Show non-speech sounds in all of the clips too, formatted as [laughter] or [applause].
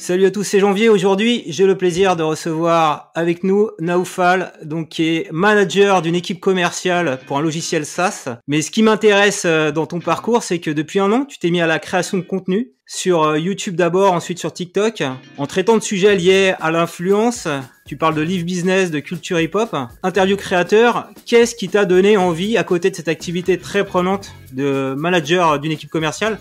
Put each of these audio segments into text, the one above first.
Salut à tous, c'est Janvier. Aujourd'hui, j'ai le plaisir de recevoir avec nous Naoufal, donc qui est manager d'une équipe commerciale pour un logiciel SaaS. Mais ce qui m'intéresse euh, dans ton parcours, c'est que depuis un an, tu t'es mis à la création de contenu sur euh, YouTube d'abord, ensuite sur TikTok, en traitant de sujets liés à l'influence. Tu parles de live business, de culture hip-hop. Interview créateur, qu'est-ce qui t'a donné envie, à côté de cette activité très prenante de manager d'une équipe commerciale,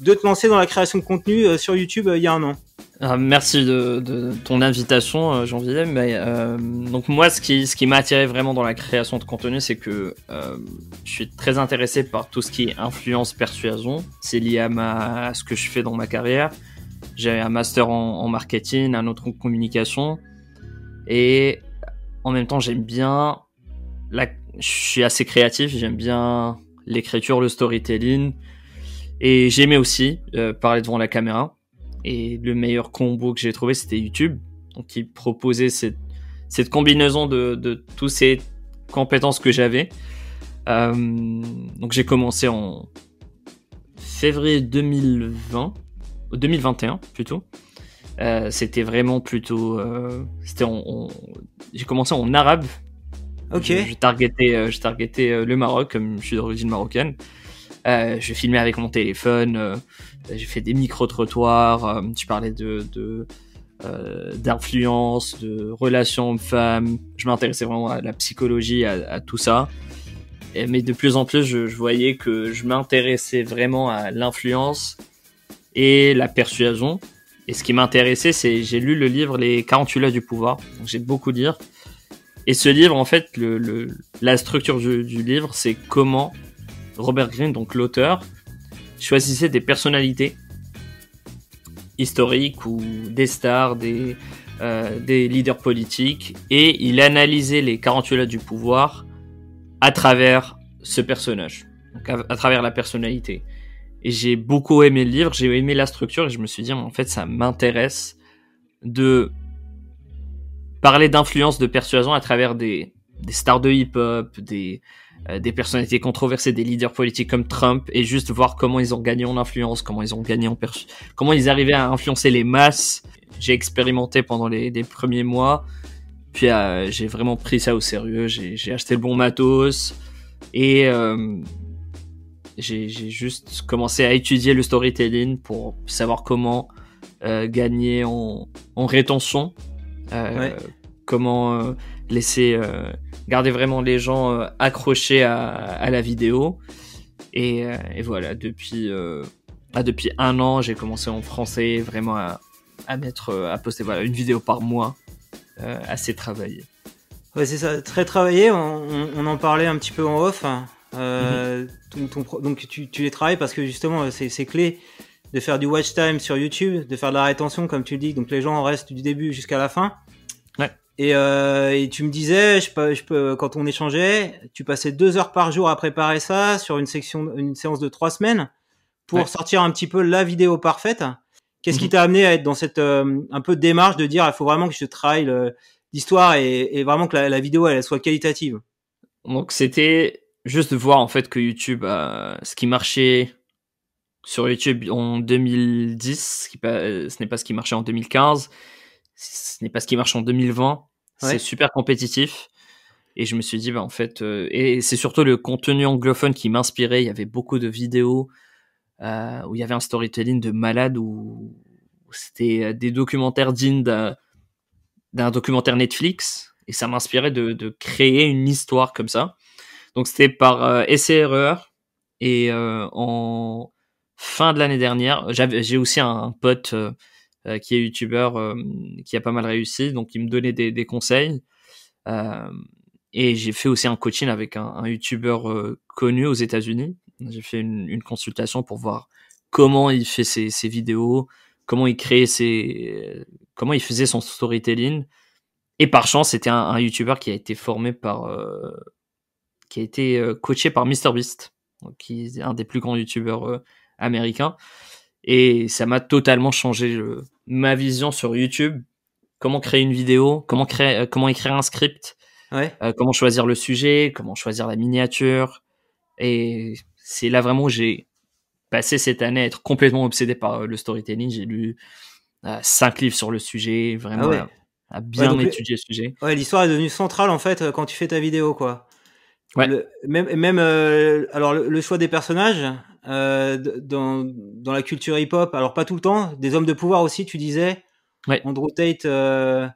de te lancer dans la création de contenu euh, sur YouTube il y a un an? Ah, merci de, ton invitation, euh, Janvier. Mais euh, donc moi, ce qui, ce qui m'a attiré vraiment dans la création de contenu, c'est que euh, je suis très intéressé par tout ce qui est influence, persuasion. C'est lié à, ma, ce que je fais dans ma carrière. J'ai un master en, marketing, un autre en communication, et en même temps, j'aime bien. La, je suis assez créatif. J'aime bien l'écriture, le storytelling, et j'aimais aussi parler devant la caméra. Et le meilleur combo que j'ai trouvé, c'était YouTube. Donc, qui proposait cette, cette combinaison de, de toutes ces compétences que j'avais. Euh, donc, j'ai commencé en février 2020, 2021 plutôt. Euh, c'était vraiment plutôt. Euh, c'était J'ai commencé en arabe. Ok. Je, targetais, je targetais le Maroc, comme je suis d'origine marocaine. Euh, je filmais avec mon téléphone. Euh, j'ai fait des micro-trottoirs. Euh, tu parlais de, d'influence, de relations hommes-femmes. Je m'intéressais vraiment à la psychologie, à, tout ça. Mais de plus en plus, je, voyais que je m'intéressais vraiment à l'influence et la persuasion. Et ce qui m'intéressait, c'est j'ai lu le livre Les 48 lois du pouvoir. J'ai beaucoup lire. Et ce livre, en fait, la structure du livre, c'est comment Robert Greene, donc l'auteur, choisissait des personnalités historiques ou des stars, des, euh, des leaders politiques, et il analysait les 48 lois du pouvoir à travers ce personnage, donc à, travers la personnalité. Et j'ai beaucoup aimé le livre, j'ai aimé la structure, et je me suis dit, en fait, ça m'intéresse de parler d'influence, de persuasion à travers des, des stars de hip-hop, des, des personnalités controversées, des leaders politiques comme Trump, et juste voir comment ils ont gagné en influence, comment ils ont gagné en comment ils arrivaient à influencer les masses. J'ai expérimenté pendant les, premiers mois, puis euh, j'ai vraiment pris ça au sérieux. J'ai acheté le bon matos et euh, j'ai juste commencé à étudier le storytelling pour savoir comment gagner en, rétention, comment laisser garder vraiment les gens euh, accrochés à, la vidéo. Et, euh, voilà, depuis, euh, ah, depuis un an, j'ai commencé en français vraiment à, mettre, à poster voilà, une vidéo par mois, assez travaillé. Ouais, c'est ça, très travaillé. On, en parlait un petit peu en off. Mhm. donc tu, tu, les travailles parce que justement c'est clé de faire du watch time sur YouTube, de faire de la rétention comme tu le dis, donc les gens restent du début jusqu'à la fin. Et, euh, et, tu me disais, je peux, je peux, quand on échangeait, tu passais deux heures par jour à préparer ça sur une section, une séance de trois semaines pour sortir un petit peu la vidéo parfaite. Qu'est-ce qui mhm. t'a amené à être dans cette euh, un peu démarche de dire, il faut vraiment que je travaille l'histoire et, et, vraiment que la, vidéo elle, soit qualitative? Donc c'était juste de voir en fait que YouTube, euh, ce qui marchait sur YouTube en 2010, ce, qui, ce n'est pas ce qui marchait en 2015 ce n'est pas ce qui marche en 2020. C'est super compétitif. Et je me suis dit, bah, en fait, euh, et c'est surtout le contenu anglophone qui m'inspirait. Il y avait beaucoup de vidéos euh, où il y avait un storytelling de malade, où, c'était euh, des documentaires dignes d'un documentaire Netflix. Et ça m'inspirait de, de, créer une histoire comme ça. Donc c'était par euh, essai-erreur. Et en fin de l'année dernière, j'ai aussi un, un pote euh, qui est youtubeur, euh, qui a pas mal réussi, donc il me donnait des, conseils. Euh, et j'ai fait aussi un coaching avec un, un youtubeur connu aux États-Unis. J'ai fait une, consultation pour voir comment il fait ses, vidéos, comment il crée ses, comment il faisait son storytelling. Et par chance, c'était un, un YouTuber qui a été formé par, qui a été coaché par MrBeast, qui est un des plus grands YouTubeurs américains. Et ça m'a totalement changé ma vision sur YouTube. Comment créer une vidéo, comment créer, euh, comment écrire un script, ouais. euh, comment choisir le sujet, comment choisir la miniature. Et c'est là vraiment où j'ai passé cette année à être complètement obsédé par euh, le storytelling. J'ai lu cinq livres sur le sujet, vraiment Ah ouais. à, à bien donc, étudier le sujet. Ouais, l'histoire est devenue centrale en fait quand tu fais ta vidéo, quoi. Ouais. Le- même même euh, alors le, le choix des personnages euh, dans dans la culture hip-hop, alors pas tout le temps, des hommes de pouvoir aussi, tu disais. Ouais. Andrew Tate, euh,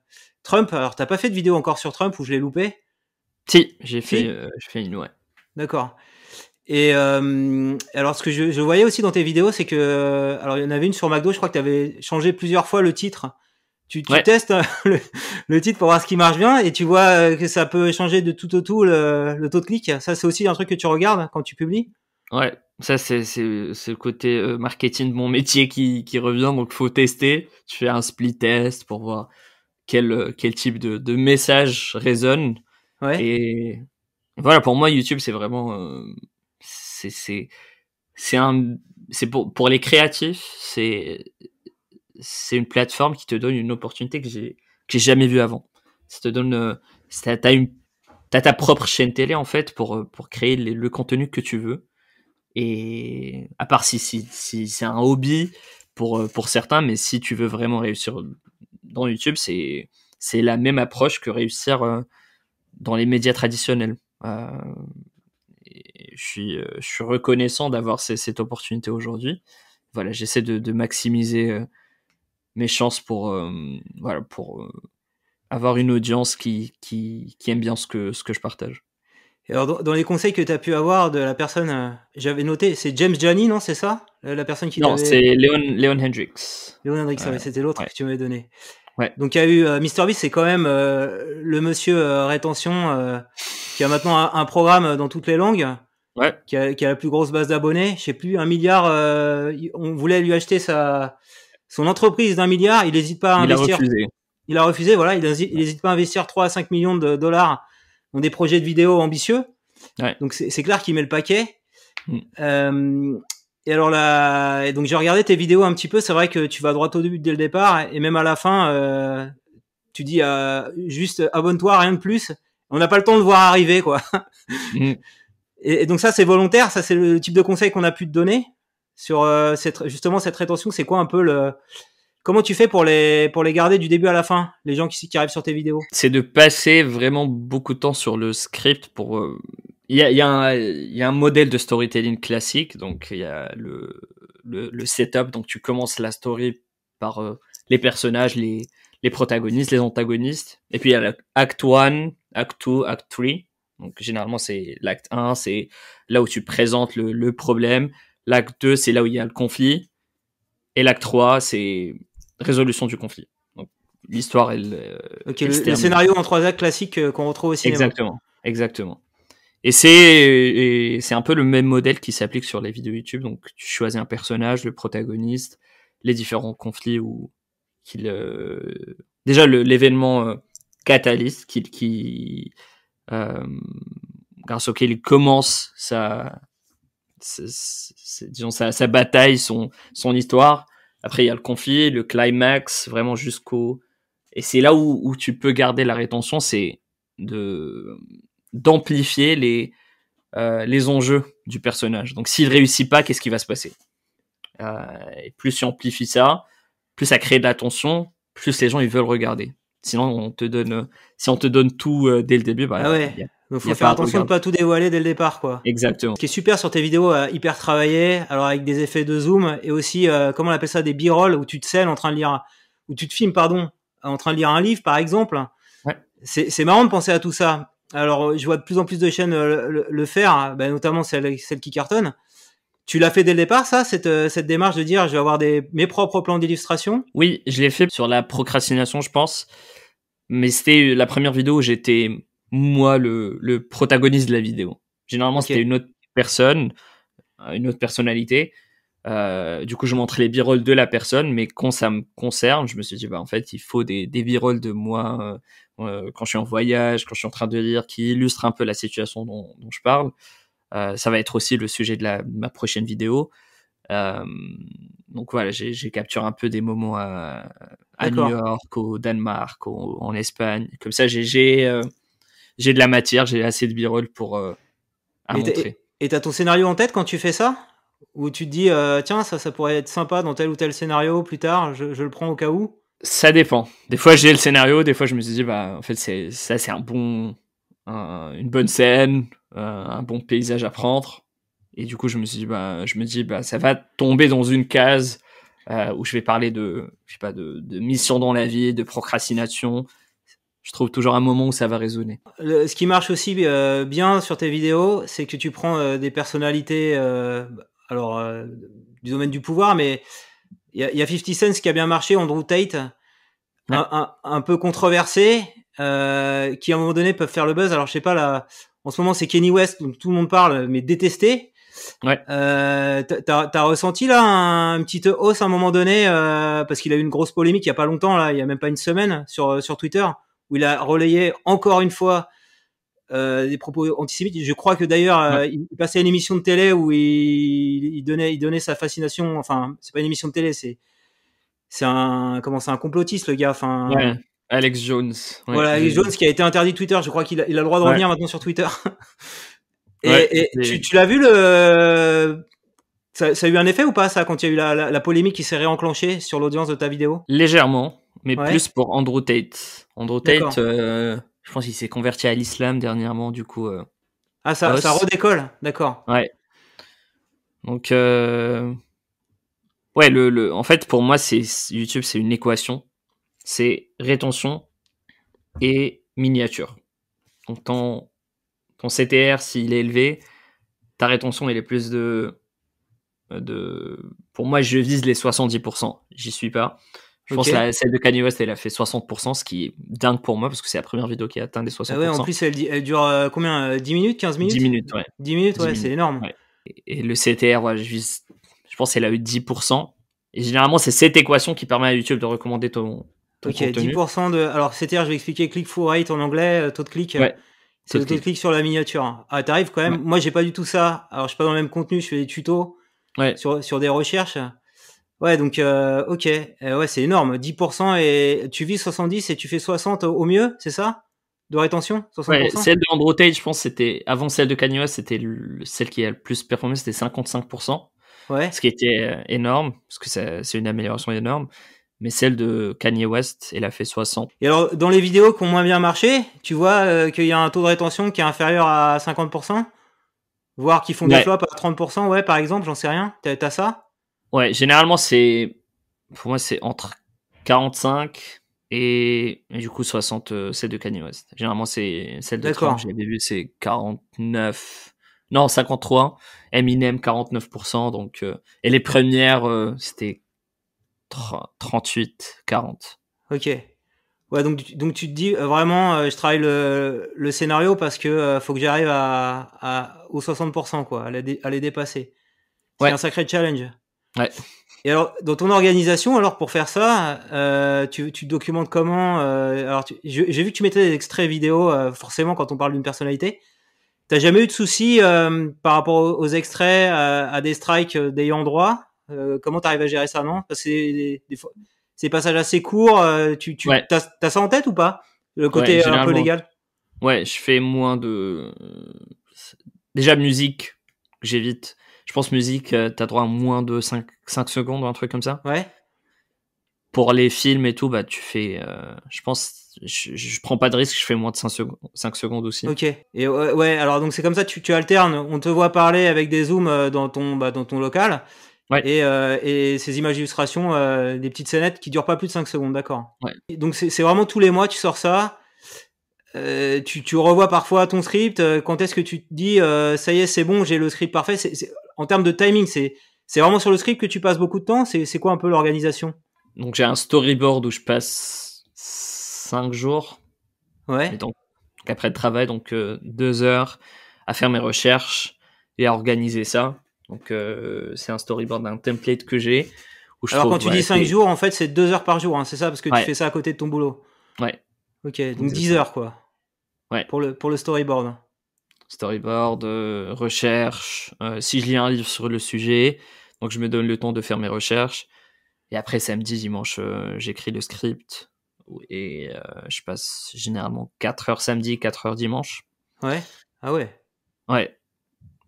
Trump. Alors t'as pas fait de vidéo encore sur Trump ou je l'ai loupé? Si, j'ai fait, Si. euh, fait une, ouais. D'accord. Et euh, alors, ce que je, je voyais aussi dans tes vidéos, c'est que, euh, alors, il y en avait une sur McDo, je crois que tu avais changé plusieurs fois le titre. Tu, tu Ouais. testes euh, [laughs] le, le titre pour voir ce qui marche bien et tu vois euh, que ça peut changer de tout au tout le, le taux de clic. Ça, c'est aussi un truc que tu regardes quand tu publies? Ouais, ça c'est le côté euh, marketing de mon métier qui qui revient donc faut tester. Tu fais un split test pour voir quel euh, quel type de de message résonne Ouais. et voilà pour moi YouTube c'est vraiment euh, c'est c'est c'est un c'est pour pour les créatifs c'est c'est une plateforme qui te donne une opportunité que j'ai que j'ai jamais vue avant. Ça te donne euh, t'as une t'as ta propre chaîne télé en fait pour pour créer les- le contenu que tu veux et à part si c'est un hobby pour euh, pour certains mais si tu veux vraiment réussir dans YouTube c'est c'est la même approche que réussir euh, dans les médias traditionnels. Euh, je suis euh, je suis reconnaissant d'avoir cette opportunité aujourd'hui. Voilà j'essaie de, maximiser euh, mes chances pour euh, voilà pour euh, avoir une audience qui qui qui aime bien ce que ce que je partage Et alors, dans, les conseils que tu as pu avoir de la personne, euh, j'avais noté, c'est James Jani, non C'est ça? La personne qui non c'est Léon Léon Hendrix Léon Hendrix, Euh, ouais, c'était l'autre ouais. que tu m'avais donné. Ouais. Donc il y a eu euh, MrBeast, c'est quand même euh, le monsieur euh, rétention euh, qui a maintenant un, un programme dans toutes les langues, ouais qui a, qui a la plus grosse base d'abonnés. Je sais plus, un milliard. euh, on voulait lui acheter sa son entreprise d'un milliard. Il n'hésite pas à il a investir. refusé Il a refusé. Voilà, il n'hésite pas à investir 3 à 5 millions de dollars dans des projets de vidéo ambitieux. Ouais. Donc c'est c'est clair qu'il met le paquet. Mm. Euh, et alors là, et donc j'ai regardé tes vidéos un petit peu. C'est vrai que tu vas droit au début dès le départ, et même à la fin, euh, tu dis euh, juste abonne-toi, rien de plus. On n'a pas le temps de voir arriver, quoi. Mm. [laughs] Et, et donc ça, c'est volontaire. Ça, c'est le type de conseil qu'on a pu te donner sur euh, cette, justement cette rétention. C'est quoi un peu le Comment tu fais pour les pour les garder du début à la fin, les gens qui, qui arrivent sur tes vidéos? C'est de passer vraiment beaucoup de temps sur le script pour euh, il y a, y, a un- modèle de storytelling classique donc il y a le, le, le setup. Donc tu commences la story par euh, les personnages les les protagonistes les antagonistes. Et puis il y a l'acte 1 acte 2 acte 3 donc généralement c'est l'acte 1 c'est là où tu présentes le, le problème. L'acte 2 c'est là où il y a le conflit. Et l'acte 3 c'est résolution du conflit donc l'histoire elle euh, Ok, elle le, le scénario en trois actes classique euh, qu'on retrouve au cinéma. Exactement, exactement. Et c'est et c'est un peu le même modèle qui s'applique sur les vidéos YouTube. Donc tu choisis un personnage, le protagoniste, les différents conflits ou qu'il euh, déjà l'événement euh, catalyste qui qui euh, grâce auquel il commence sa sa- sa- disons sa, sa bataille, son son histoire. Après il y a le conflit, le climax, vraiment jusqu'au et c'est là où, où tu peux garder la rétention, c'est de d'amplifier les euh, les enjeux du personnage. Donc s'il réussit pas, qu'est-ce qui va se passer? Euh, Et plus tu amplifies ça, plus ça crée de l'attention, plus les gens ils veulent regarder. Sinon on te donne si on te donne tout euh, dès le début, bah, Ah ouais. y a- Donc faut faire attention de pas tout dévoiler dès le départ, quoi. exactement. Ce qui est super sur tes vidéos, euh, hyper travaillées, alors avec des effets de zoom et aussi euh, comment on appelle ça des b-roll où tu te scènes en train de lire, où tu te filmes pardon, en train de lire un livre par exemple. Ouais. C'est marrant de penser à tout ça. Alors je vois de plus en plus de chaînes euh, le, le faire, bah, notamment celle, celle qui cartonne. Tu l'as fait dès le départ, ça, cette, euh, cette démarche de dire je vais avoir des, mes propres plans d'illustration? Oui, je l'ai fait sur la procrastination, je pense. Mais c'était la première vidéo où j'étais moi le, le protagoniste de la vidéo. Généralement, c'était une autre personne, euh, une autre personnalité. Euh, du coup, je montrais les b-rolls de la personne, mais quand ça me concerne, je me suis dit, bah, en fait, il faut des, des de moi euh, quand je suis en voyage, quand je suis en train de lire, qui illustrent un peu la situation dont, dont je parle. Euh, ça va être aussi le sujet de, la, de ma prochaine vidéo. Donc voilà, j'ai capturé un peu des moments à, à New. York, au Danemark, au- en Espagne. Comme ça, j'ai j'ai euh, de la matière, j'ai assez de b-roll pour euh, à Et t'as- montrer. Et t'as ton scénario en tête quand tu fais ça? Où tu te dis, euh, tiens, ça, ça pourrait être sympa dans tel ou tel scénario plus tard, je, je le prends au cas où? Ça dépend. Des fois, j'ai le scénario, des fois, je me suis dit, bah, en fait, c'est, ça, c'est un bon, un- une bonne scène, euh, un bon paysage à prendre. Et du coup, je me suis dit, bah, je me dis, bah, ça va tomber dans une case euh, où je vais parler de, je sais pas, de, de mission dans la vie, de procrastination. Je trouve toujours un moment où ça va résonner. Le- ce qui marche aussi euh, bien sur tes vidéos, c'est que tu prends euh, des personnalités, euh, alors euh, du domaine du pouvoir, mais il y y a 50 Cent qui a bien marché, Andrew Tate, un, Ouais. un- un peu controversé, euh, qui à un moment donné peuvent faire le buzz. Alors je sais pas là, en ce moment c'est Kenny West, donc tout le monde parle, mais détesté. Ouais. Euh, t'as- T'as t'as ressenti là un, une petite hausse à un moment donné euh, parce qu'il a eu une grosse polémique il y a pas longtemps là, il y a même pas une semaine sur sur Twitter? Où il a relayé encore une fois euh, des propos antisémites. Je crois que d'ailleurs euh, il il passait à une émission de télé où il, il donnait il donnait sa fascination. Enfin c'est pas une émission de télé, c'est c'est un comment c'est un complotiste le gars. Enfin Ouais. Alex Jones. Ouais, voilà, Alex Jones qui a été interdit de Twitter. Je crois qu'il a, il a le droit de revenir maintenant sur Twitter. [laughs] et tu, tu l'as vu le ça, ça a eu un effet ou pas ça quand il y a eu la, la, la polémique qui s'est réenclenchée sur l'audience de ta vidéo? Légèrement, mais Ouais. plus pour Andrew Tate. Andrew. Tate, euh, je pense qu'il s'est converti à l'islam dernièrement, du coup. euh, Ah ça, ça redécolle, d'accord. Donc, euh... ouais, le, le, en fait, pour moi, c'est YouTube, c'est une équation. C'est rétention et miniature. Donc, ton, ton CTR, s'il est élevé, ta rétention, elle est plus de, de, pour moi, je vise les 70%. J'y suis pas. Je pense que celle de Kanye West, elle a fait 60%, ce qui est dingue pour moi, parce que c'est la première vidéo qui a atteint les 60%. Ah ouais, en plus elle, dure euh, combien euh, 10 minutes, 15 minutes? 10 minutes, ouais. 10 minutes, 10 ouais, c'est énorme. ouais. Et le CTR, ouais, je, pense qu'elle a eu 10%. Et généralement, c'est cette équation qui permet à YouTube de recommander ton, ton Ok, contenu. 10% de. Alors, CTR, je vais expliquer click through rate en anglais, euh, taux de clic. Ouais, C'est le taux de taux de clic sur la miniature. Ah, t'arrives quand même. Ouais. Moi, j'ai pas du tout ça. Alors, je suis pas dans le même contenu, je fais des tutos Ouais. sur, sur des recherches. Ouais, donc, euh, ok. Euh, ouais, c'est énorme. 10% et tu vis 70 et tu fais 60 au mieux, c'est ça? De rétention? 60% Ouais, celle de Andrew Tate, je pense, c'était avant celle de Kanye West, c'était le- celle qui a le plus performé, c'était 55%, Ouais. ce qui était euh, énorme, parce que c'est une amélioration énorme. Mais celle de Kanye West, elle a fait 60. Et alors, dans les vidéos qui ont moins bien marché, tu vois euh, qu'il y a un taux de rétention qui est inférieur à 50%, voire qui font des flops à 30%, ouais, par exemple, j'en sais rien. T'as ça? Ouais, généralement, c'est. Pour moi, c'est entre 45 et, et du coup 60, euh, celle de Kanye West. Généralement, c'est celle de D'accord. Trump, j'avais vu, c'est 49. Non, 53. Eminem, 49%. Donc, euh, et les premières, euh, c'était 30 38, 40. Ok. Ouais, donc, tu- donc tu te dis euh, vraiment, euh, je travaille le, le scénario parce que euh, faut que j'arrive à, à, aux 60%, quoi, à, dé- à les dépasser. C'est Ouais. un sacré challenge. Ouais. Et alors, dans ton organisation, alors pour faire ça, euh, tu, tu documentes comment euh, Alors, j'ai vu que tu mettais des extraits vidéo, euh, forcément, quand on parle d'une personnalité. T'as jamais eu de soucis par rapport aux, extraits, à, des strikes d'ayant droit? Comment t'arrives à gérer ça, non? Parce que c'est des, passages assez courts. tu tu Ouais. t'as, t'as ça en tête ou pas? Le côté Ouais, un peu légal? Ouais, je fais moins de. Déjà, musique, j'évite. Je pense musique, euh, t'as droit à moins de 5, 5 secondes ou un truc comme ça. Ouais. pour les films et tout, bah tu fais, euh, je pense, je, je prends pas de risque, je fais moins de 5 secondes, 5 secondes aussi. Ok. Et ouais, ouais, alors donc c'est comme ça, tu, tu alternes. On te voit parler avec des zooms euh, dans ton bah, dans ton local. Ouais. Et, euh, et ces images d'illustration, euh, des petites scénettes qui durent pas plus de 5 secondes, d'accord. Ouais. Donc c'est vraiment tous les mois, tu sors ça. Euh, tu, tu revois parfois ton script. Quand est-ce que tu te dis, ça y est, c'est bon, j'ai le script parfait. En termes de timing, c'est c'est vraiment sur le script que tu passes beaucoup de temps? C'est c'est quoi un peu l'organisation? Donc j'ai un storyboard où je passe 5 jours, Ouais. et donc après le travail, donc 2 heures à faire mes recherches et à organiser ça. Donc euh, c'est un storyboard d'un template que j'ai. Alors trouve, quand tu ouais, dis 5 c'est- jours, en fait, c'est 2 heures par jour, hein, c'est ça? Parce que Ouais. tu fais ça à côté de ton boulot. Ouais. Ok, donc Exactement. 10 heures, quoi. Ouais. Pour le, pour le storyboard. Storyboard, euh, recherche, euh, si je lis un livre sur le sujet, donc je me donne le temps de faire mes recherches. Et après, samedi, dimanche, euh, j'écris le script. Et euh, je passe généralement 4 heures samedi, 4 heures dimanche. Ouais. Ah ouais. Ouais.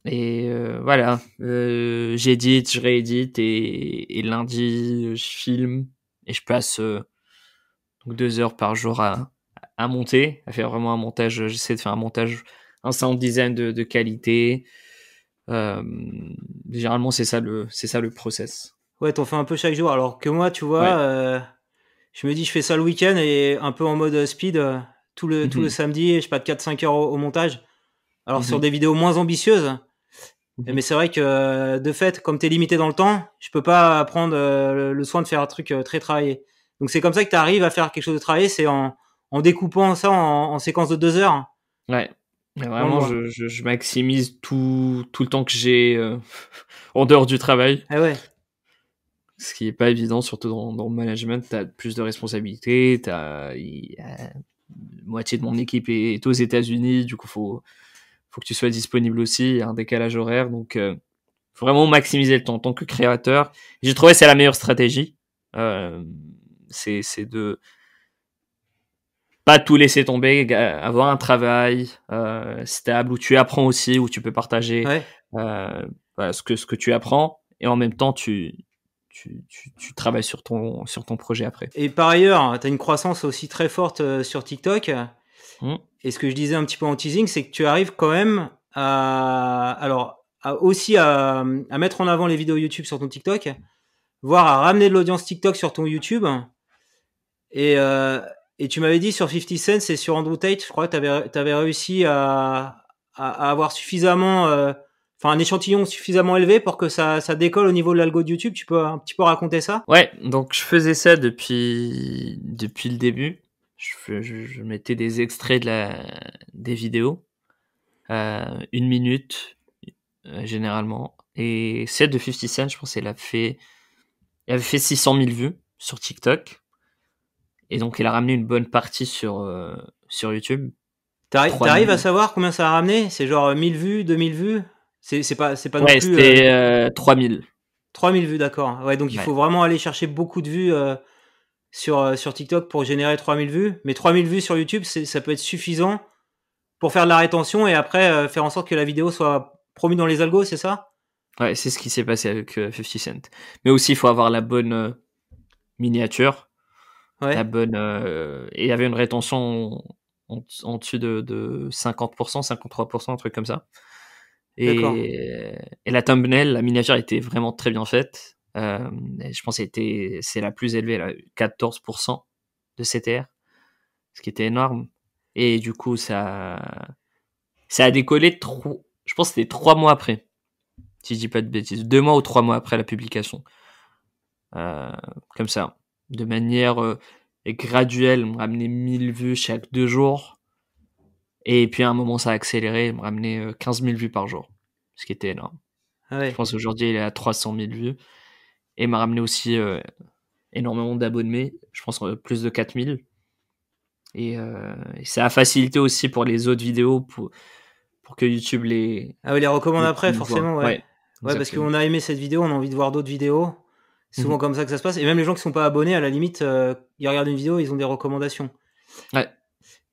Et euh, voilà, euh, j'édite, je réédite et, et, lundi je filme et je passe euh, donc deux heures par jour à, à monter, à faire vraiment un montage. J'essaie de faire un montage, un sound design de, de qualité. Euh, généralement c'est ça le c'est ça le process. Ouais, t'en fais un peu chaque jour. Alors que moi, tu vois, euh, je me dis, je fais ça le week-end et un peu en mode speed euh, tout le, tout le Mhm. samedi, je passe 4-5 heures au, au montage. Alors Mhm. sur des vidéos moins ambitieuses, Mhm. mais c'est vrai que de fait, comme t'es limité dans le temps, je peux pas prendre le, le soin de faire un truc très travaillé. Donc c'est comme ça que tu arrives à faire quelque chose de travaillé, c'est en, en découpant ça en, en séquence de deux heures. Ouais. Vraiment, je, je, je maximise tout, tout le temps que j'ai euh, [laughs] en dehors du travail. Ah ouais. Ce qui est pas évident, surtout dans, dans le management. T'as plus de responsabilités. T'as il y a- moitié de mon équipe est, est aux États-Unis. Du coup, faut faut que tu sois disponible aussi. Il y a un décalage horaire, donc euh, faut vraiment maximiser le temps en tant que créateur. J'ai trouvé que c'est la meilleure stratégie. Euh, c'est c'est de pas tout laisser tomber, avoir un travail euh, stable où tu apprends aussi, où tu peux partager Ouais. euh, voilà, ce que ce que tu apprends et en même temps tu tu, tu, tu travailles sur ton sur ton projet après. Et par ailleurs, tu as une croissance aussi très forte euh, sur TikTok. Mm. Et ce que je disais un petit peu en teasing, c'est que tu arrives quand même à, alors, à aussi à, à mettre en avant les vidéos YouTube sur ton TikTok, voire à ramener de l'audience TikTok sur ton YouTube. Et, euh, et tu m'avais dit sur 50 Cent et sur Andrew Tate, je crois que tu avais, réussi à, à, avoir suffisamment, euh, enfin un échantillon suffisamment élevé pour que ça, ça décolle au niveau de l'algo de YouTube. Tu peux un petit peu raconter ça? Ouais, donc je faisais ça depuis depuis le début. Je, je, mettais des extraits de la des vidéos, euh, une minute euh, généralement. Et celle de 50 Cent, je pense, elle a fait, elle avait fait 600 000 vues sur TikTok. Et donc, elle a ramené une bonne partie sur euh, sur YouTube. T'arri- 3000. T'arrives à savoir combien ça a ramené? C'est genre 1000 vues, 2000 vues? C'est c'est pas, c'est pas non ouais, plus c'était euh, euh, 3000. 3000 vues, d'accord. Ouais, donc il Ouais. faut vraiment aller chercher beaucoup de vues euh, sur, euh, sur TikTok pour générer 3000 vues. Mais 3000 vues sur YouTube, ça peut être suffisant pour faire de la rétention et après euh, faire en sorte que la vidéo soit promue dans les algos, c'est ça? Ouais, c'est ce qui s'est passé avec euh, 50 Cent. Mais aussi, il faut avoir la bonne euh, miniature. Ouais. la bonne euh, et il y avait une rétention en, en dessus de, de 50%, 53%, un truc comme ça. Et, et la thumbnail, la miniature était vraiment très bien faite. Euh, je pense que c'était- c'est la plus élevée, eu 14% de CTR, ce qui était énorme. Et du coup, ça, ça a décollé trop. Je pense que c'était trois mois après, si je dis pas de bêtises, deux mois ou trois mois après la publication. Euh, comme ça, de manière euh, graduelle, me ramener 1000 vues chaque deux jours. Et puis à un moment, ça a accéléré, me ramener euh, 15 000 vues par jour, ce qui était énorme. Ah ouais. Je pense qu'aujourd'hui, il est à 300 000 vues. Et m'a ramené aussi euh, énormément d'abonnés, je pense euh, plus de 4000. Et, euh, et ça a facilité aussi pour les autres vidéos, pour, pour que YouTube les... Ah oui, les recommande les- après, forcément, ouais. Ouais, parce exactement. qu'on a aimé cette vidéo, on a envie de voir d'autres vidéos. C'est souvent Mhm. comme ça que ça se passe. Et même les gens qui sont pas abonnés, à la limite, euh, ils regardent une vidéo, ils ont des recommandations. Ouais.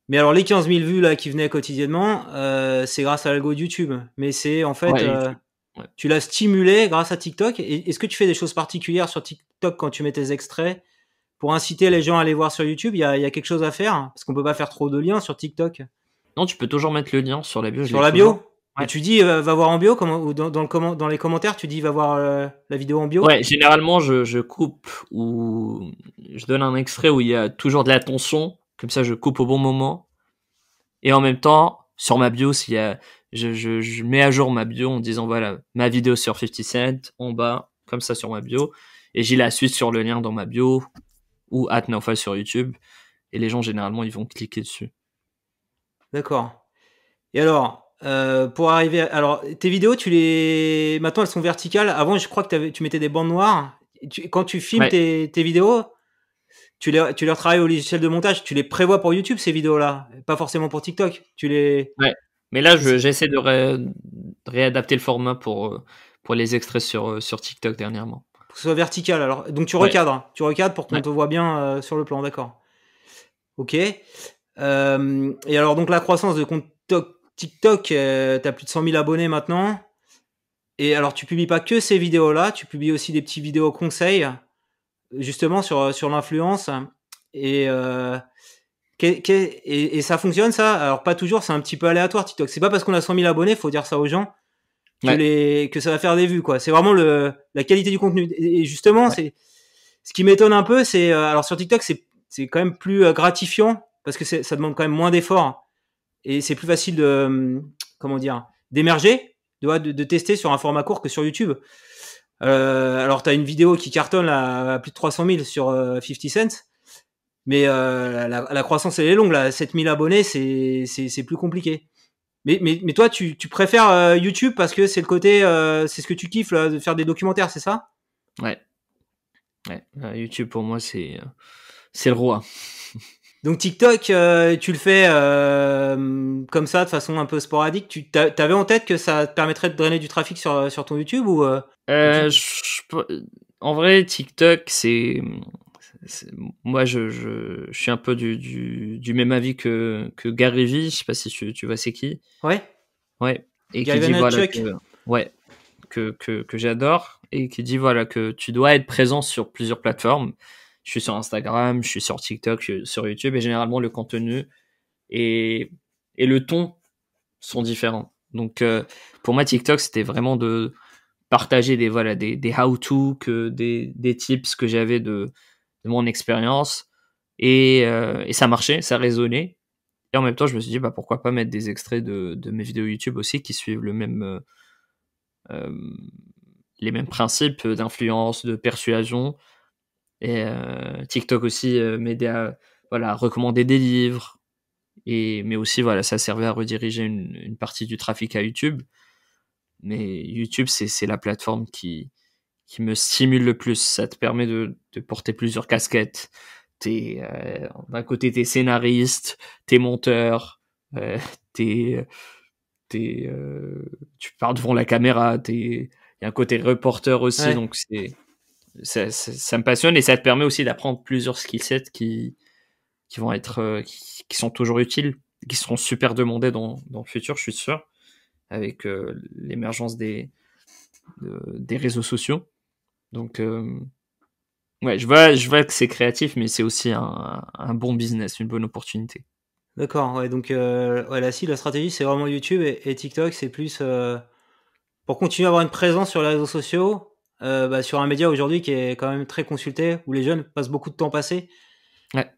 Mais alors les 15 000 vues là qui venaient quotidiennement, euh, c'est grâce à l'algo de YouTube. Mais c'est en fait, Ouais, euh, ouais. tu l'as stimulé grâce à TikTok. Est-ce que tu fais des choses particulières sur TikTok quand tu mets tes extraits pour inciter les gens à aller voir sur YouTube? Il y a, il y a quelque chose à faire parce qu'on peut pas faire trop de liens sur TikTok. Non, tu peux toujours mettre le lien sur la bio. Sur la bio? Et tu dis euh, va voir en bio comment, ou dans, dans, le comment, dans les commentaires tu dis va voir euh, la vidéo en bio. Ouais, généralement, je, je coupe ou je donne un extrait où il y a toujours de la tension. Comme ça, je coupe au bon moment. Et en même temps, sur ma bio, s'il y a, je, je, je mets à jour ma bio en disant voilà, ma vidéo sur 50 Cent en bas, comme ça sur ma bio. Et j'ai la suite sur le lien dans ma bio ou at sur YouTube. Et les gens, généralement, ils vont cliquer dessus. D'accord. Et alors, euh, pour arriver, à- alors tes vidéos, tu les, maintenant elles sont verticales. Avant, je crois que tu mettais des bandes noires. Tu- quand tu filmes Ouais. tes, tes vidéos, tu les, tu les retravailles au logiciel de montage. Tu les prévois pour YouTube ces vidéos-là, pas forcément pour TikTok. Tu les, Mais là, je- j'essaie de, ré- de réadapter le format pour, euh, pour les extraits sur, euh, sur TikTok dernièrement. pour que ce soit vertical. Alors, donc tu Ouais. recadres, tu recadres pour qu'on Ouais. te voit bien euh, sur le plan, d'accord. Ok. Euh, et alors donc la croissance de compte TikTok, euh, t'as plus de 100 000 abonnés maintenant. et alors, tu publies pas que ces vidéos-là, tu publies aussi des petits vidéos conseils, justement sur sur l'influence. Et, euh, et, et ça fonctionne ça? Alors pas toujours, c'est un petit peu aléatoire TikTok. C'est pas parce qu'on a 100 000 abonnés, faut dire ça aux gens, que, les, que ça va faire des vues quoi. C'est vraiment le la qualité du contenu. Et justement, c'est ce qui m'étonne un peu, c'est euh, alors sur TikTok c'est c'est quand même plus gratifiant parce que ça demande quand même moins d'efforts et c'est plus facile de euh, comment dire d'émerger, de, de, tester sur un format court que sur YouTube. Euh, alors, tu as une vidéo qui cartonne à, plus de 300 000 sur 50 Cent, mais euh, la, croissance, elle est longue. Là, 7000 abonnés, c'est, plus compliqué. Mais, mais, mais toi, tu, tu préfères YouTube parce que c'est le côté, c'est ce que tu kiffes, de faire des documentaires, c'est ça? Ouais. ouais. YouTube, pour moi, c'est le roi. Donc TikTok, euh, tu le fais euh, comme ça, de façon un peu sporadique. Tu avais en tête que ça te permettrait de drainer du trafic sur, sur ton YouTube ou euh, En vrai, TikTok, c'est moi, je, je, je, suis un peu du, du, du, même avis que, que Gary Vee. Je sais pas si tu, tu vois c'est qui. Ouais. Ouais. Et qui dit voilà que, ouais, que, que, que j'adore et qui dit voilà que tu dois être présent sur plusieurs plateformes je suis sur Instagram, je suis sur TikTok, je suis sur YouTube et généralement le contenu et, le ton sont différents. Donc euh, pour moi TikTok c'était vraiment de partager des voilà des, how-to des, tips que j'avais de, mon expérience et, euh, et ça marchait, ça résonnait et en même temps je me suis dit bah pourquoi pas mettre des extraits de, mes vidéos YouTube aussi qui suivent euh les mêmes principes d'influence, de persuasion et euh, TikTok aussi euh, m'aidait à voilà, recommander des livres. Et, mais aussi, voilà, ça servait à rediriger une, une partie du trafic à YouTube. Mais YouTube, c'est la plateforme qui, qui me stimule le plus. Ça te permet de, de porter plusieurs casquettes. T'es, euh, d'un côté, t'es scénariste, t'es monteur, euh, [laughs] t'es, t'es, euh, tu parles devant la caméra, t'es, il y a un côté reporter aussi, donc c'est, ça, me passionne et ça te permet aussi d'apprendre plusieurs skill sets qui, qui vont être, euh, qui, sont toujours utiles, qui seront super demandés dans, dans le futur, je suis sûr, avec euh, l'émergence des, des réseaux sociaux. Donc, euh, ouais, je vois, je vois que c'est créatif, mais c'est aussi un, un, bon business, une bonne opportunité. D'accord, ouais, donc ouais, la, la stratégie, c'est vraiment YouTube et TikTok, c'est plus pour continuer à avoir une présence sur les réseaux sociaux, euh, bah, sur un média aujourd'hui qui est quand même très consulté, où les jeunes passent beaucoup de temps passé. Ouais.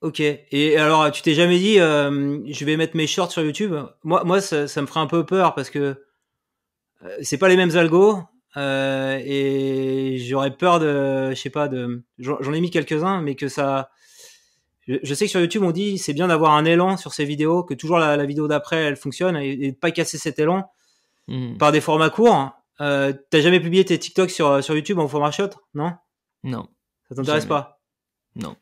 Ok. Et alors, tu t'es jamais dit, euh, je vais mettre mes shorts sur YouTube? Moi, moi ça, ça, me ferait un peu peur parce que euh, c'est pas les mêmes algos. Euh, et j'aurais peur de, je sais pas, de, j'en ai mis quelques-uns, mais que ça, je, sais que sur YouTube on dit c'est bien d'avoir un élan sur ces vidéos, que toujours la, la vidéo d'après elle fonctionne et, et, pas casser cet élan mmh. par des formats courts. Euh, T'as jamais publié tes TikTok sur, sur YouTube en format shot Non? Non. Ça t'intéresse pas? Non.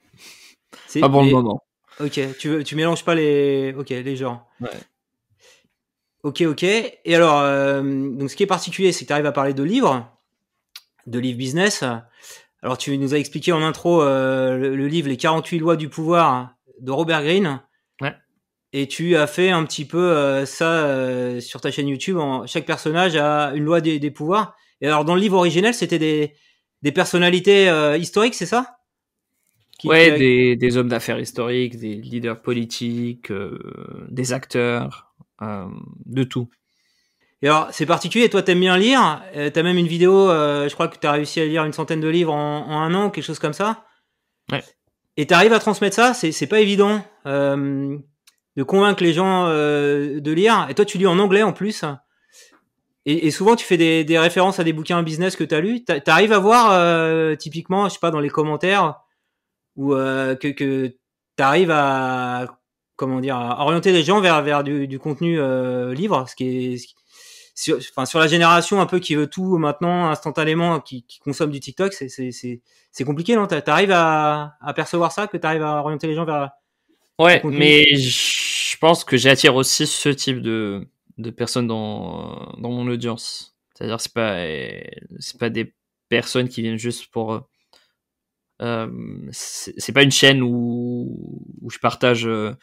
Pas bon le moment. Ok, tu, tu mélanges pas les, ok, les genres. Ouais. Ok, ok. Et alors, euh, donc ce qui est particulier, c'est que tu arrives à parler de livres, de livres business. Alors, tu nous as expliqué en intro euh, le, le, livre Les 48 lois du pouvoir de Robert Greene. Et tu as fait un petit peu euh, ça euh, sur ta chaîne YouTube. En, chaque personnage a une loi des, des pouvoirs. Et alors dans le livre originel, c'était des, des personnalités euh, historiques, c'est ça? Qui, Ouais, qui... des, des, hommes d'affaires historiques, des leaders politiques, des acteurs, de tout. Et alors c'est particulier. Toi, t'aimes bien lire. T'as même une vidéo. je crois que t'as réussi à lire une centaine de livres en, en un an, quelque chose comme ça. Ouais. Et t'arrives à transmettre ça. C'est pas évident. De convaincre les gens euh, de lire. Et toi, tu lis en anglais en plus. Et, et souvent, tu fais des, des, références à des bouquins business que tu as lus. Tu à voir, euh, typiquement, je sais pas, dans les commentaires, ou euh, que, que tu à, comment dire, à orienter les gens vers, vers du, du contenu euh, livre, ce qui est... Ce qui, sur, enfin, sur la génération un peu qui veut tout maintenant instantanément, qui, qui consomme du TikTok, c'est compliqué, non? T'arrives à, à percevoir ça, que tu arrives à orienter les gens vers, Ouais, mais je pense que j'attire aussi ce type de, de personnes dans, dans mon audience. C'est-à-dire, c'est pas, c'est pas des personnes qui viennent juste pour. Euh, c'est pas une chaîne où, où je partage, euh,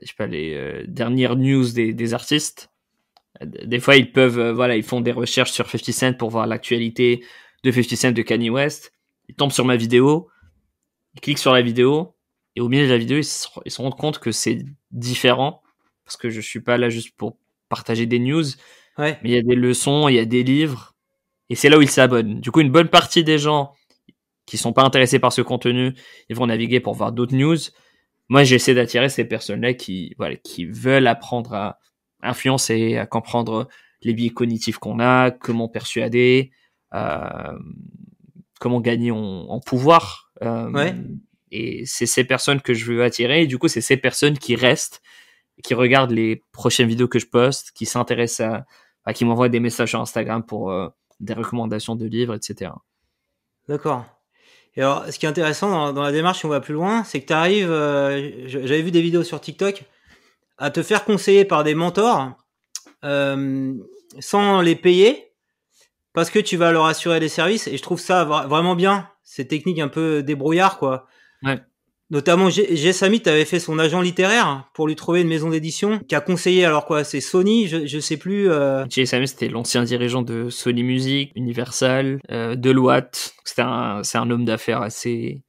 je sais pas, les euh, dernières news des, des artistes. Des fois, ils peuvent, euh, voilà, ils font des recherches sur 50 Cent pour voir l'actualité de 50 Cent de Kanye West. Ils tombent sur ma vidéo, ils cliquent sur la vidéo, et au milieu de la vidéo, ils se, ils se rendent compte que c'est différent, parce que je suis pas là juste pour partager des news, Ouais. mais il y a des leçons, il y a des livres, et c'est là où ils s'abonnent. Du coup, une bonne partie des gens qui sont pas intéressés par ce contenu, ils vont naviguer pour voir d'autres news. Moi, j'essaie d'attirer ces personnes-là qui, voilà, qui veulent apprendre à influencer, à comprendre les biais cognitifs qu'on a, comment persuader, euh, comment gagner en, en pouvoir. Euh, Ouais. Et c'est ces personnes que je veux attirer. Et du coup, c'est ces personnes qui restent, qui regardent les prochaines vidéos que je poste, qui s'intéressent à, qui m'envoient des messages sur Instagram pour euh, des recommandations de livres, etc. D'accord. Et alors, ce qui est intéressant dans, la démarche, si on va plus loin, c'est que tu arrives, j'avais vu des vidéos sur TikTok, à te faire conseiller par des mentors euh, sans les payer, parce que tu vas leur assurer des services. Et je trouve ça vra- vraiment bien, ces techniques un peu débrouillard, quoi. Ouais. Notamment. G. Samit avait fait son agent littéraire pour lui trouver une maison d'édition, qui a conseillé, alors quoi, c'est Sony, je, je sais plus. Euh... Jay c'était l'ancien dirigeant de Sony Music, Universal, euh, Deloitte. C'était un, c'est un homme d'affaires assez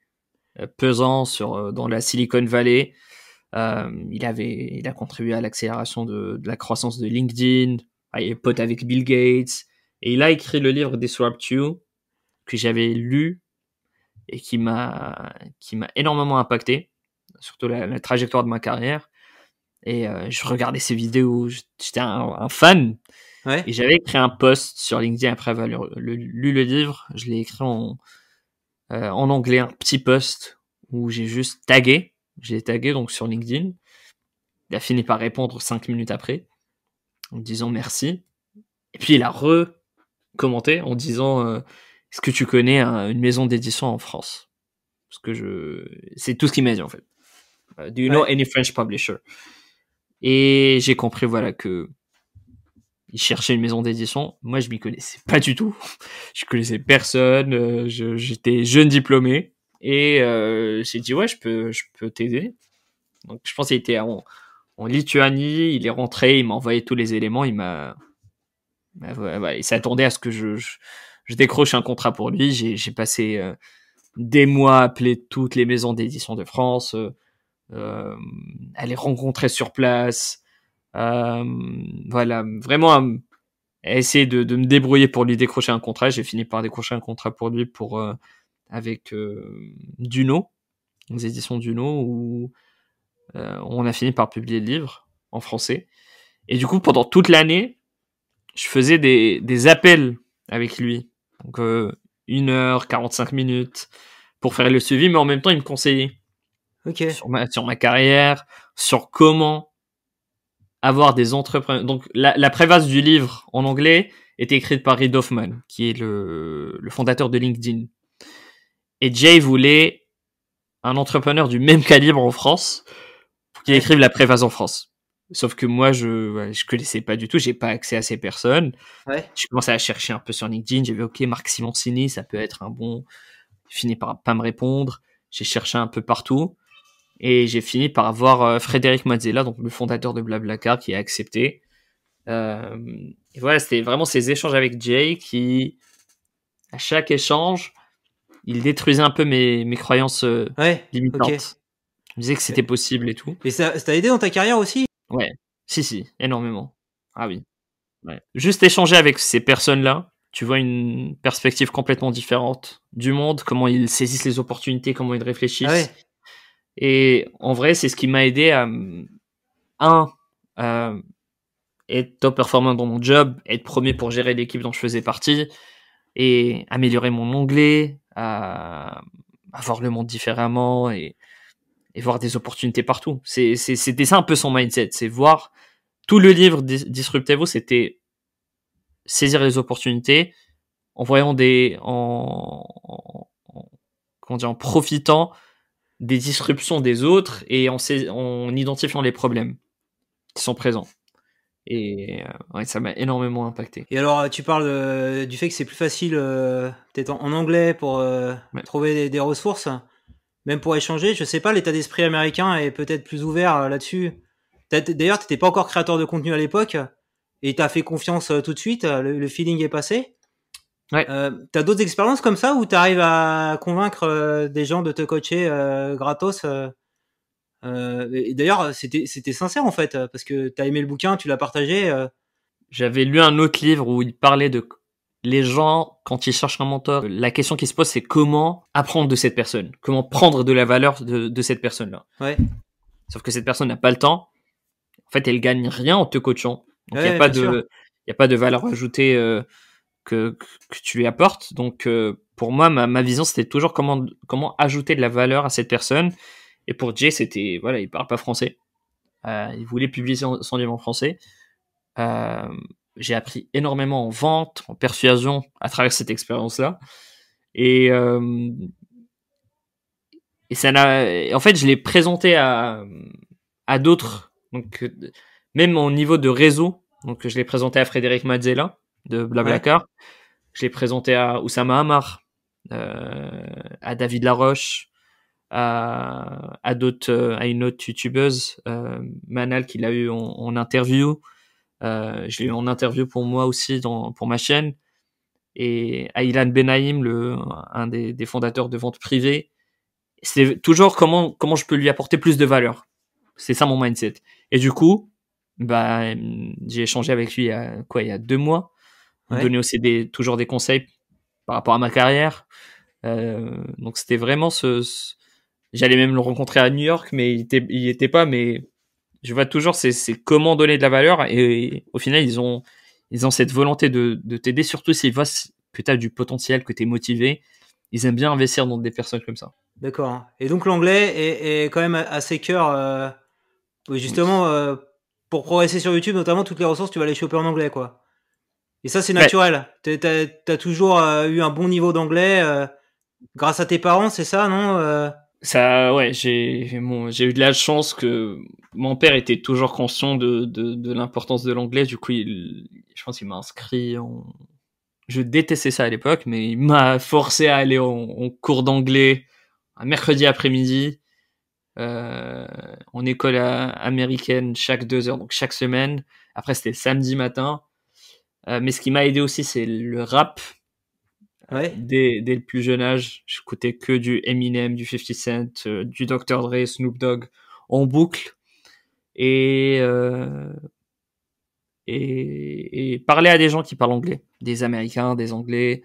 euh, pesant sur euh, dans la Silicon Valley. Euh, il avait, il a contribué à l'accélération de, de la croissance de LinkedIn. Il est pote avec Bill Gates. Et il a écrit le livre Disrupt You que j'avais lu et qui m'a, qui m'a énormément impacté, surtout la, la trajectoire de ma carrière. Et euh, je regardais ses vidéos, j'étais un, un fan. Ouais. Et j'avais écrit un post sur LinkedIn après avoir lu le, lu le livre. Je l'ai écrit en, euh, en anglais, un petit post où j'ai juste tagué. J'ai tagué donc sur LinkedIn. Il a fini par répondre cinq minutes après en disant merci. Et puis il a recommandé en disant euh, est-ce que tu connais un- une maison d'édition en France? Parce que je c'est tout ce qu'il m'a dit en fait. Euh, Do you know any French publisher? Et j'ai compris voilà que il cherchait une maison d'édition. Moi, je m'y connaissais pas du tout. [laughs] Je connaissais personne. euh, je- J'étais jeune diplômé et euh, j'ai dit ouais, je peux, je peux t'aider. Donc, je pense qu'il était en, en Lituanie. Il est rentré, il m'a envoyé tous les éléments. Il m'a, bah, il s'attendait à ce que je, je, je décroche un contrat pour lui. J'ai passé euh, des mois à appeler toutes les maisons d'édition de France, euh, euh, à les rencontrer sur place. Euh, voilà, vraiment à, m- à essayer de, de me débrouiller pour lui décrocher un contrat. J'ai fini par décrocher un contrat pour lui pour euh, avec euh, Duno, les éditions Duno, où euh, on a fini par publier le livre en français. Et du coup, pendant toute l'année, je faisais des, des appels avec lui. Donc, euh, une heure, 45 minutes pour faire le suivi, mais en même temps, il me conseillait sur ma, sur ma carrière, sur comment avoir des entrepreneurs. Donc, la, la préface du livre en anglais est écrite par Reid Hoffman, qui est le, le fondateur de LinkedIn. Et Jay voulait un entrepreneur du même calibre en France pour qu'il écrive la préface en France. Sauf que moi, je, je connaissais pas du tout, j'ai pas accès à ces personnes. Ouais. J'ai commencé à chercher un peu sur LinkedIn, j'ai vu, ok, Marc Simoncini, ça peut être un bon, il finit par pas me répondre. J'ai cherché un peu partout. Et j'ai fini par avoir euh, Frédéric Mazzella, donc le fondateur de Blablacar, qui a accepté. Euh, et voilà, c'était vraiment ces échanges avec Jay qui, à chaque échange, il détruisait un peu mes, mes croyances euh, Ouais. limitantes. Il me disait que c'était possible et tout. Et ça t'a aidé dans ta carrière aussi? Ouais, si, si, énormément. Ah oui. Ouais. Juste échanger avec ces personnes-là, tu vois une perspective complètement différente du monde, comment ils saisissent les opportunités, comment ils réfléchissent. Ah ouais. Et en vrai, c'est ce qui m'a aidé à, un, à être top performant dans mon job, être premier pour gérer l'équipe dont je faisais partie, et améliorer mon anglais, à, à voir le monde différemment et, et voir des opportunités partout. C'est, ça un peu son mindset, c'est voir tout le livre Dis- Disruptez-vous, c'était saisir les opportunités en voyant des, en, en- en- comment dire, en profitant des disruptions des autres et en, en identifiant les problèmes qui sont présents. Et euh, ouais, ça m'a énormément impacté. Et alors, tu parles euh, du fait que c'est plus facile, euh, peut-être en, en anglais, pour euh, Ouais. trouver des, des ressources, même pour échanger. Je sais pas, l'état d'esprit américain est peut-être plus ouvert euh, là-dessus. D'ailleurs, t'étais pas encore créateur de contenu à l'époque. et t'as fait confiance euh, tout de suite, euh, le, le feeling est passé. Ouais. Euh, t'as d'autres expériences comme ça où t'arrives à convaincre des gens de te coacher euh, gratos euh, D'ailleurs, c'était sincère en fait, parce que t'as aimé le bouquin, tu l'as partagé. J'avais lu un autre livre où il parlait de les gens quand ils cherchent un mentor. La question qui se pose, c'est comment apprendre de cette personne, comment prendre de la valeur de, de cette personne-là? Ouais. Sauf que cette personne n'a pas le temps. En fait, elle gagne rien en te coachant. Donc il Ouais, n'y a pas de, y a pas de valeur ajoutée euh, que, que tu lui apportes. Donc euh, pour moi, ma, ma vision c'était toujours comment comment ajouter de la valeur à cette personne. Et pour Jay, c'était voilà, il parle pas français. Euh, il voulait publier son, son livre en français. Euh, j'ai appris énormément en vente, en persuasion à travers cette expérience-là. Et euh, et ça n'a, en fait, je l'ai présenté à à d'autres. Donc même au niveau de réseau, donc je l'ai présenté à Frédéric Mazzella de Blablacar. Je l'ai présenté à Oussama Hamar, euh, à David Laroche, à, à d'autres, à une autre youtubeuse, euh, Manal, qu'il a eu en, en interview. Euh, je l'ai eu en interview pour moi aussi dans, pour ma chaîne. Et à Ilan Benaïm, le, un des, des fondateurs de vente privée. C'est toujours comment, comment je peux lui apporter plus de valeur. C'est ça mon mindset. Et du coup, bah, j'ai échangé avec lui il y a quoi, il y a deux mois. Ouais. donnait aussi des, toujours des conseils par rapport à ma carrière. Euh, donc c'était vraiment ce, ce- j'allais même le rencontrer à New York, mais il était, il était pas, mais je vois toujours c'est, comment donner de la valeur et, au final ils ont, ils ont cette volonté de, de t'aider, surtout s'ils voient que tu as du potentiel, que tu es motivé. Ils aiment bien investir dans des personnes comme ça. D'accord. Et donc l'anglais est, est quand même assez cœur. Euh, justement, euh, pour progresser sur YouTube, notamment, toutes les ressources, tu vas les choper en anglais, quoi. Et ça, c'est Ouais. naturel. T'as- T'as as toujours euh, eu un bon niveau d'anglais euh, grâce à tes parents, c'est ça, non Ça, ouais, j'ai eu de la chance que mon père était toujours conscient de, l'importance de l'anglais. Du coup, il, je pense qu'il m'a inscrit en. Je détestais ça à l'époque, mais il m'a forcé à aller en, cours d'anglais un mercredi après-midi euh, en école à- américaine chaque deux heures, donc chaque semaine. Après, c'était samedi matin. Euh, mais ce qui m'a aidé aussi, c'est le rap Ouais. dès, dès le plus jeune âge, j'écoutais que du Eminem, du 50 Cent, euh, du Dr. Dre, Snoop Dogg en boucle. Et, euh, et, et parler à des gens qui parlent anglais, des Américains, des Anglais,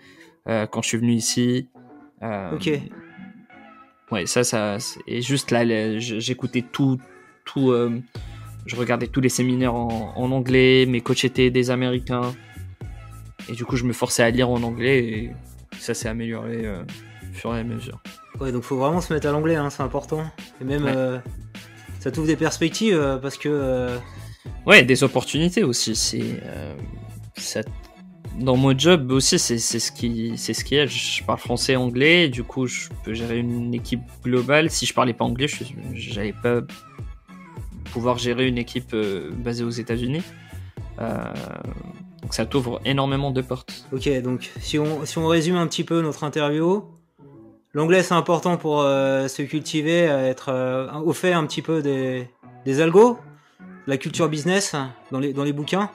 euh, quand je suis venu ici. Euh, Ok. Ouais, ça, ça, c'est- et juste là, j'écoutais tout, tout, euh, je regardais tous les séminaires en, en anglais, mes coachs étaient des Américains, et du coup, je me forçais à lire en anglais, et ça s'est amélioré euh, au fur et à mesure. Ouais, donc faut vraiment se mettre à l'anglais, hein, c'est important. Et même, Ouais. euh, ça t'ouvre des perspectives euh, parce que. euh, Ouais, des opportunités aussi. C'est ça. Dans mon job aussi, c'est ce qui c'est ce qui est. Je parle français, anglais. et Du coup, je peux gérer une équipe globale. Si je parlais pas anglais, j'allais pas pouvoir gérer une équipe basée aux États-Unis. Euh, donc ça t'ouvre énormément de portes. Ok, donc si on, si on résume un petit peu notre interview, l'anglais c'est important pour euh, se cultiver, être euh, au fait un petit peu des, des algos, la culture business dans les, dans les bouquins.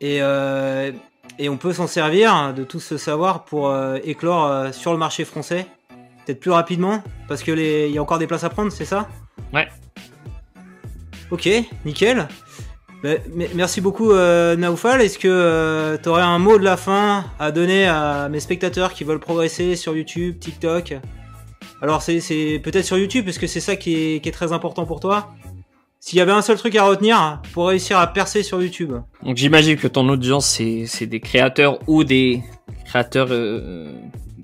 Et, euh, et on peut s'en servir de tout ce savoir pour éclore sur le marché français, peut-être plus rapidement, parce que les, il y a encore des places à prendre, c'est ça? Ouais. Ok, nickel. Me- merci beaucoup euh, Naoufal. Est-ce que tu aurais un mot de la fin à donner à mes spectateurs qui veulent progresser sur YouTube, TikTok? Alors c'est peut-être sur YouTube parce que c'est ça qui est, très important pour toi. S'il y avait un seul truc à retenir pour réussir à percer sur YouTube. Donc j'imagine que ton audience c'est c'est des créateurs ou des créateurs euh,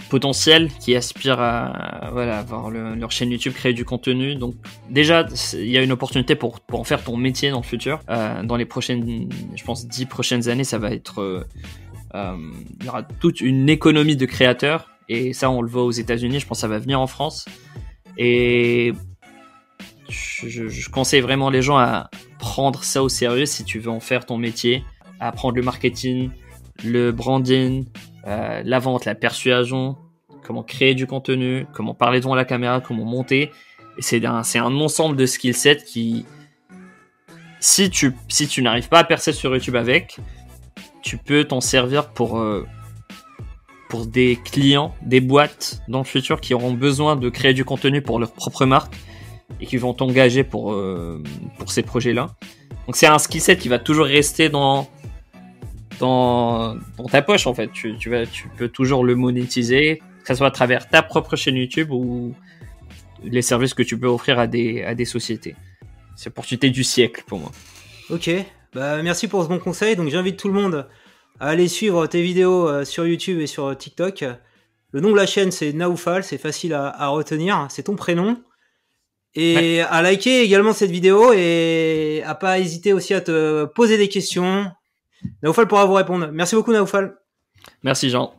potentiels qui aspirent à voilà avoir le- leur chaîne YouTube, créer du contenu. Donc déjà il y a une opportunité pour pour en faire ton métier dans le futur. Euh, dans les prochaines, je pense dix prochaines années, ça va être euh, euh, il y aura toute une économie de créateurs et ça on le voit aux États-Unis. Je pense que ça va venir en France et je, je- conseille vraiment les gens à prendre ça au sérieux si tu veux en faire ton métier, à apprendre le marketing, le branding, euh, la vente, la persuasion, comment créer du contenu, comment parler devant la caméra, comment monter. C'est un, ensemble de skill sets qui, si tu, n'arrives pas à percer sur YouTube avec, tu peux t'en servir pour, euh, pour des clients, des boîtes dans le futur qui auront besoin de créer du contenu pour leur propre marque et qui vont t'engager pour, euh, pour ces projets-là. Donc c'est un skill set qui va toujours rester dans, dans, dans ta poche en fait. Tu, tu, vas, tu peux toujours le monétiser, que ce soit à travers ta propre chaîne YouTube ou les services que tu peux offrir à des, à des sociétés. C'est l'opportunité du siècle pour moi. Ok, bah, merci pour ce bon conseil. Donc j'invite tout le monde à aller suivre tes vidéos euh, sur YouTube et sur TikTok. Le nom de la chaîne c'est Naoufal, c'est facile à, retenir, c'est ton prénom. Et à liker également cette vidéo et à pas hésiter aussi à te poser des questions. Naoufal pourra vous répondre. Merci beaucoup Naoufal. Merci Jean.